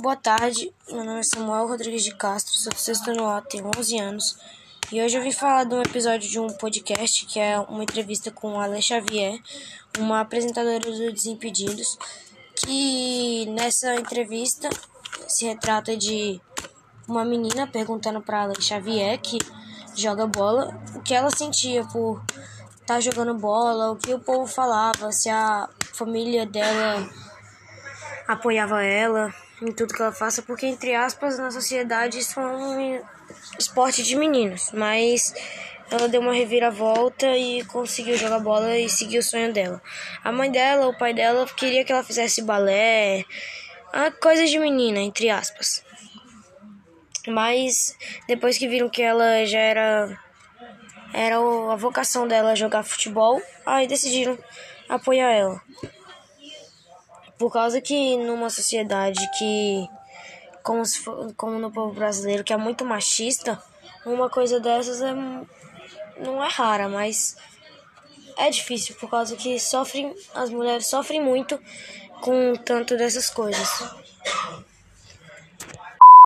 Boa tarde, meu nome é Samuel Rodrigues de Castro, sou sexto ano A, tenho 11 anos e hoje eu vim falar de um episódio de um podcast que é uma entrevista com a Ale Xavier, uma apresentadora do Desimpedidos, que nessa entrevista se retrata de uma menina perguntando para Ale Xavier, que joga bola, o que ela sentia por estar tá jogando bola, o que o povo falava, se a família dela apoiava ela em tudo que ela faça, porque, entre aspas, na sociedade isso é um esporte de meninos, mas ela deu uma reviravolta e conseguiu jogar bola e seguir o sonho dela. A mãe dela, o pai dela, queria que ela fizesse balé, coisa de menina, entre aspas. Mas depois que viram que ela já era era a vocação dela jogar futebol, aí decidiram apoiar ela. Por causa que numa sociedade que, como, for, como no povo brasileiro, que é muito machista, uma coisa dessas é, não é rara, mas é difícil, por causa que sofrem, as mulheres sofrem muito com tanto dessas coisas.